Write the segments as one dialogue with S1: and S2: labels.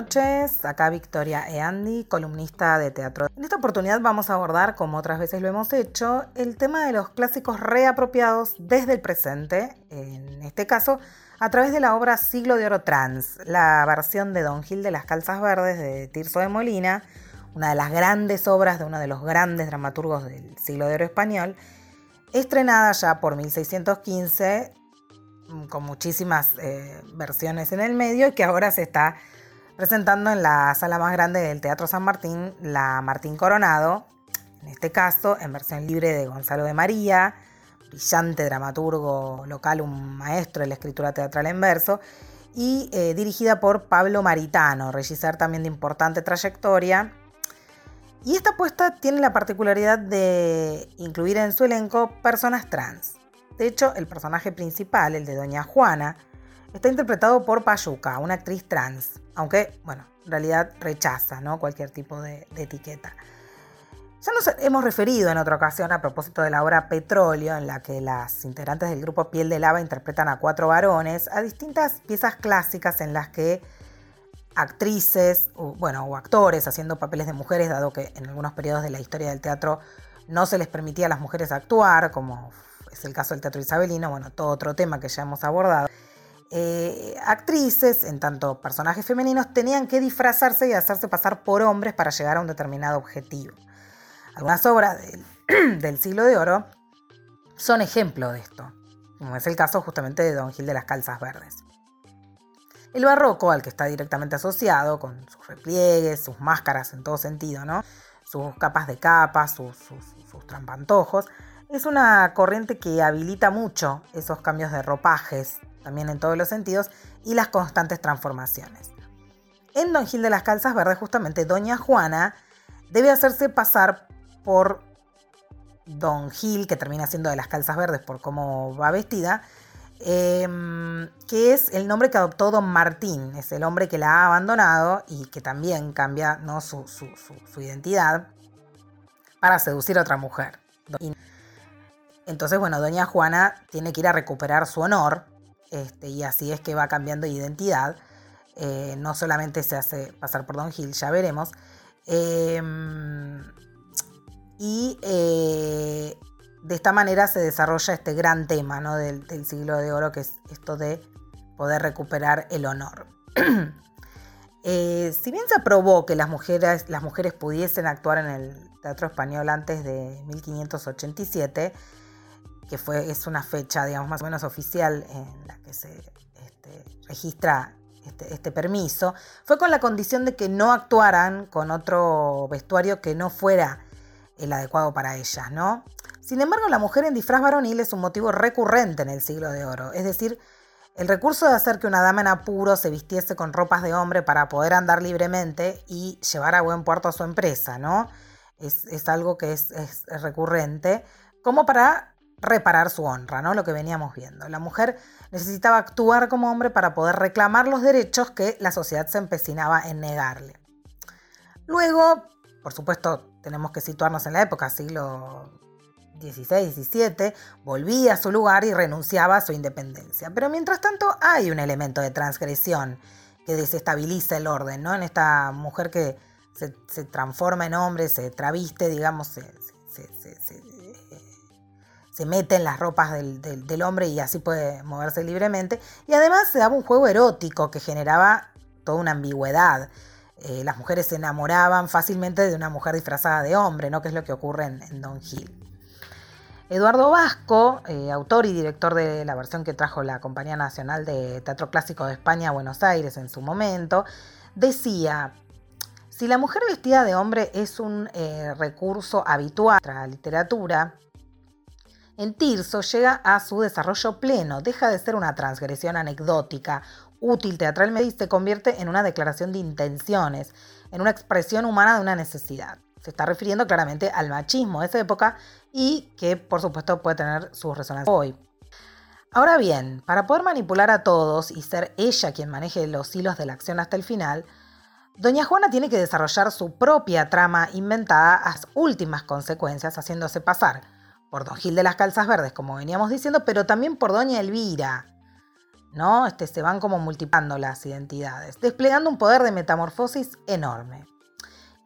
S1: noches. Acá Victoria Eandi, columnista de teatro. En esta oportunidad vamos a abordar, como otras veces lo hemos hecho, el tema de los clásicos reapropiados desde el presente, en este caso, a través de la obra Siglo de Oro Trans, la versión de Don Gil de las Calzas Verdes de Tirso de Molina, una de las grandes obras de uno de los grandes dramaturgos del siglo de oro español, estrenada ya por 1615 Mm, con muchísimas eh, versiones en el medio y que ahora se está presentando en la sala más grande del Teatro San Martín, la Martín Coronado, en este caso en versión libre de Gonzalo de María, brillante dramaturgo local, un maestro de la escritura teatral en verso, y eh, dirigida por Pablo Maritano, regisseur también de importante trayectoria. Y esta apuesta tiene la particularidad de incluir en su elenco personas trans. De hecho, el personaje principal, el de Doña Juana, está interpretado por Payuca, una actriz trans, aunque, bueno, en realidad rechaza ¿no? cualquier tipo de, etiqueta. Ya nos hemos referido en otra ocasión a propósito de la obra Petróleo, en la que las integrantes del grupo Piel de Lava interpretan a cuatro varones, a distintas piezas clásicas en las que actrices, o, bueno, o actores haciendo papeles de mujeres, dado que en algunos periodos de la historia del teatro no se les permitía a las mujeres actuar, como es el caso del teatro isabelino, bueno, todo otro tema que ya hemos abordado. Eh, actrices, en tanto personajes femeninos, tenían que disfrazarse y hacerse pasar por hombres para llegar a un determinado objetivo. Algunas obras del, siglo de oro son ejemplo de esto, como es el caso justamente de Don Gil de las Calzas Verdes. El barroco, al que está directamente asociado, con sus repliegues, sus máscaras en todo sentido, sus capas de capas, sus, sus trampantojos, es una corriente que habilita mucho esos cambios de ropajes, también en todos los sentidos, y las constantes transformaciones. En Don Gil de las Calzas Verdes, justamente Doña Juana debe hacerse pasar por Don Gil, que termina siendo de las Calzas Verdes por cómo va vestida, em, que es el nombre que adoptó Don Martín, es el hombre que la ha abandonado y que también cambia ¿no? su, identidad para seducir a otra mujer. Entonces, bueno, doña Juana tiene que ir a recuperar su honor este, y así es que va cambiando de identidad. Eh, no solamente se hace pasar por Don Gil, ya veremos. Em, y eh, de esta manera se desarrolla este gran tema ¿no? del, siglo de oro, que es esto de poder recuperar el honor. Eh, si bien se aprobó que las mujeres, las mujeres pudiesen actuar en el teatro español antes de 1587, que fue, es una fecha, digamos, más o menos oficial en la que se este, registra este, este, permiso, fue con la condición de que no actuaran con otro vestuario que no fuera el adecuado para ellas, ¿no? Sin embargo, la mujer en disfraz varonil es un motivo recurrente en el siglo de oro, es decir, el recurso de hacer que una dama en apuro se vistiese con ropas de hombre para poder andar libremente y llevar a buen puerto a su empresa, ¿no? Es, algo que es, es recurrente, como para reparar su honra, ¿no? Lo que veníamos viendo. La mujer necesitaba actuar como hombre para poder reclamar los derechos que la sociedad se empecinaba en negarle. Luego, por supuesto, tenemos que situarnos en la época, siglo XVI, XVII, volvía a su lugar y renunciaba a su independencia. Pero mientras tanto hay un elemento de transgresión que desestabiliza el orden, ¿no? En esta mujer que se, transforma en hombre, se traviste, digamos, se, se mete en las ropas del, hombre y así puede moverse libremente. Y además se daba un juego erótico que generaba toda una ambigüedad. Eh, las mujeres se enamoraban fácilmente de una mujer disfrazada de hombre, ¿no? que es lo que ocurre en, Don Gil. Eduardo Vasco, eh, autor y director de la versión que trajo la Compañía Nacional de Teatro Clásico de España a Buenos Aires en su momento, decía, si la mujer vestida de hombre es un eh, recurso habitual en la literatura, en Tirso llega a su desarrollo pleno, deja de ser una transgresión anecdótica, útil teatralmente se convierte en una declaración de intenciones, en una expresión humana de una necesidad. Se está refiriendo claramente al machismo de esa época y que por supuesto puede tener sus resonancias hoy. Ahora bien, para poder manipular a todos y ser ella quien maneje los hilos de la acción hasta el final, Doña Juana tiene que desarrollar su propia trama inventada a las últimas consecuencias, haciéndose pasar por Don Gil de las Calzas Verdes, como veníamos diciendo, pero también por Doña Elvira. ¿no? Este, se van como multiplicando las identidades, desplegando un poder de metamorfosis enorme.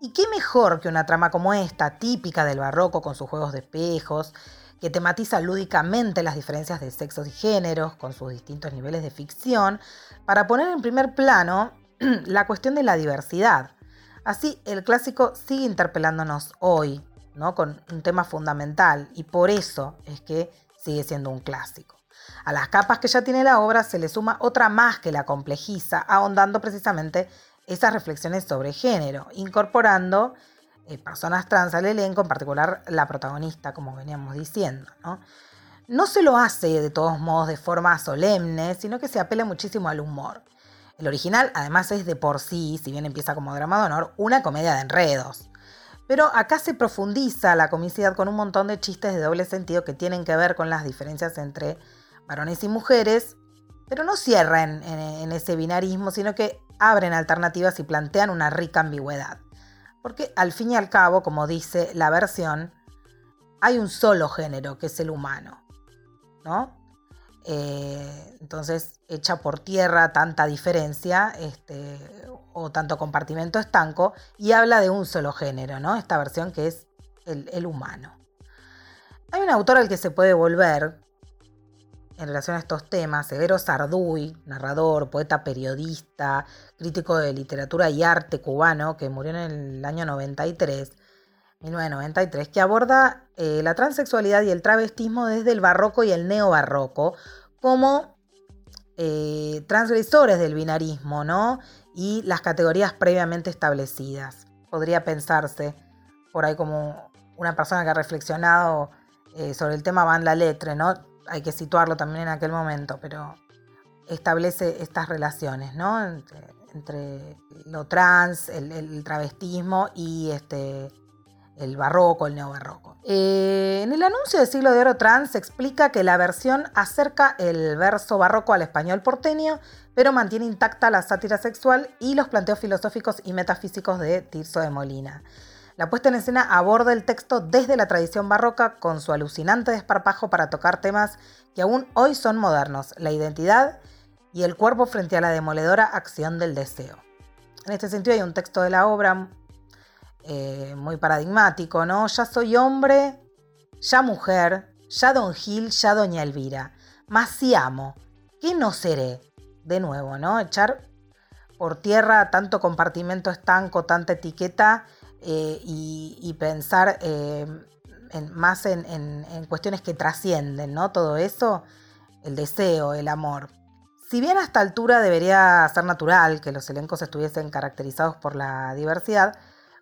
S1: ¿Y qué mejor que una trama como esta, típica del barroco con sus juegos de espejos, que tematiza lúdicamente las diferencias de sexos y géneros, con sus distintos niveles de ficción, para poner en primer plano la cuestión de la diversidad. Así, el clásico sigue interpelándonos hoy, ¿no? con un tema fundamental, y por eso es que sigue siendo un clásico. A las capas que ya tiene la obra se le suma otra más que la complejiza, ahondando precisamente esas reflexiones sobre género, incorporando eh, personas trans al elenco, en particular la protagonista, como veníamos diciendo. ¿no? no se lo hace de todos modos de forma solemne, sino que se apela muchísimo al humor. El original, además, es de por sí, si bien empieza como drama de honor, una comedia de enredos. Pero acá se profundiza la comicidad con un montón de chistes de doble sentido que tienen que ver con las diferencias entre varones y mujeres, pero no cierran en, ese binarismo, sino que abren alternativas y plantean una rica ambigüedad. Porque al fin y al cabo, como dice la versión, hay un solo género, que es el humano. ¿no? Eh, entonces, echa por tierra tanta diferencia este, o tanto compartimento estanco y habla de un solo género, ¿no? Esta versión que es el, humano. Hay un autor al que se puede volver, en relación a estos temas, Severo Sarduy, narrador, poeta, periodista, crítico de literatura y arte cubano, que murió en el año 93, 1993, que aborda eh, la transexualidad y el travestismo desde el barroco y el neobarroco como eh, transgresores del binarismo, ¿no? Y las categorías previamente establecidas. Podría pensarse por ahí como una persona que ha reflexionado eh, sobre el tema Van la Letre, ¿no? hay que situarlo también en aquel momento, pero establece estas relaciones, ¿no? Entre, lo trans, el, travestismo y este, el barroco, el neobarroco. Eh, en el anuncio del siglo de oro trans se explica que la versión acerca el verso barroco al español porteño, pero mantiene intacta la sátira sexual y los planteos filosóficos y metafísicos de Tirso de Molina. La puesta en escena aborda el texto desde la tradición barroca con su alucinante desparpajo para tocar temas que aún hoy son modernos, la identidad y el cuerpo frente a la demoledora acción del deseo. En este sentido hay un texto de la obra eh, muy paradigmático, ¿no? Ya soy hombre, ya mujer, ya don Gil, ya doña Elvira, más si amo, ¿qué no seré? De nuevo, ¿no? Echar por tierra tanto compartimento estanco, tanta etiqueta eh, y, pensar eh, más en, cuestiones que trascienden, ¿no? Todo eso, el deseo, el amor. Si bien a esta altura debería ser natural que los elencos estuviesen caracterizados por la diversidad,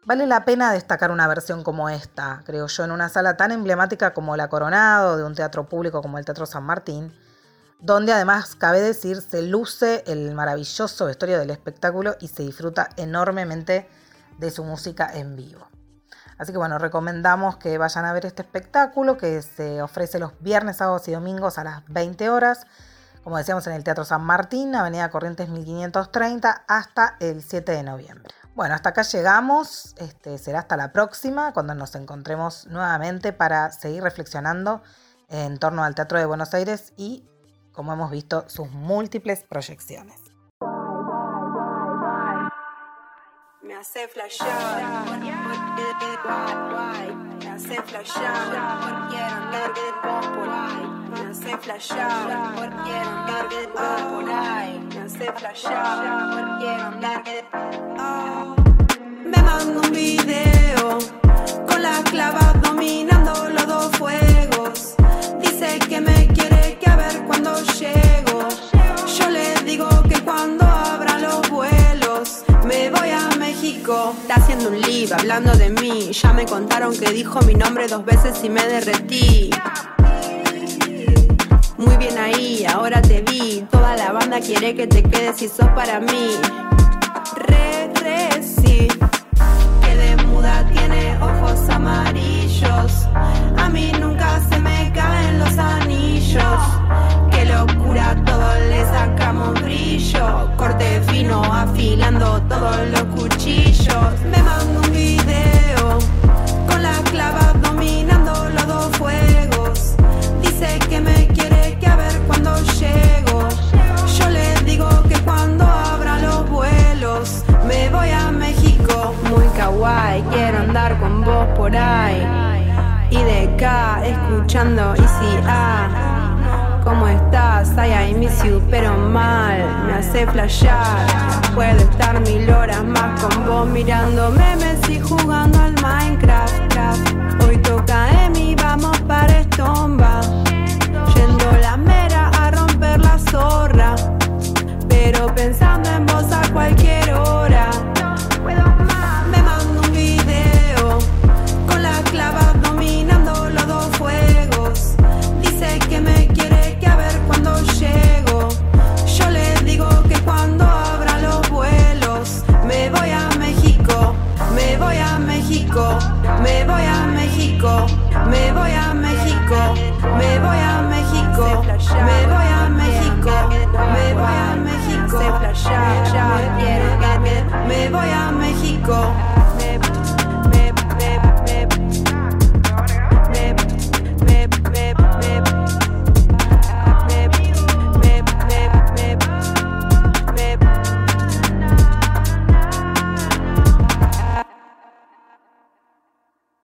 S1: vale la pena destacar una versión como esta, creo yo, en una sala tan emblemática como la Coronado, de un teatro público como el Teatro San Martín, donde además, cabe decir, se luce el maravilloso vestuario del espectáculo y se disfruta enormemente de su música en vivo. Así que bueno, recomendamos que vayan a ver este espectáculo que se ofrece los viernes, sábados y domingos a las 20 horas, como decíamos en el Teatro San Martín, Avenida Corrientes 1530, hasta el 7 de noviembre. Bueno, hasta acá llegamos, este, será hasta la próxima, cuando nos encontremos nuevamente para seguir reflexionando en torno al Teatro de Buenos Aires y, como hemos visto, sus múltiples proyecciones. hace me hace flashear, por ahí, me hace flashear, quiero andar por ahí, andar Me mando un video con la clava dominando los dos fuegos. Dice que me quiere que a ver cuando llego. Yo le digo que cuando abran los vuelos me voy a México. Está haciendo un live hablando de mí. Ya me contaron que dijo mi nombre dos veces y me derretí. Muy bien ahí, ahora te vi. Toda la banda quiere que te quedes y sos para mí. Re,
S2: por ahí. Y de acá escuchando Easy A. ¿Cómo estás? Ay, I miss you, pero mal, me hace flashear. Puedo estar mil horas más con vos mirando memes y jugando al Minecraft. Voy a México, me voy a México.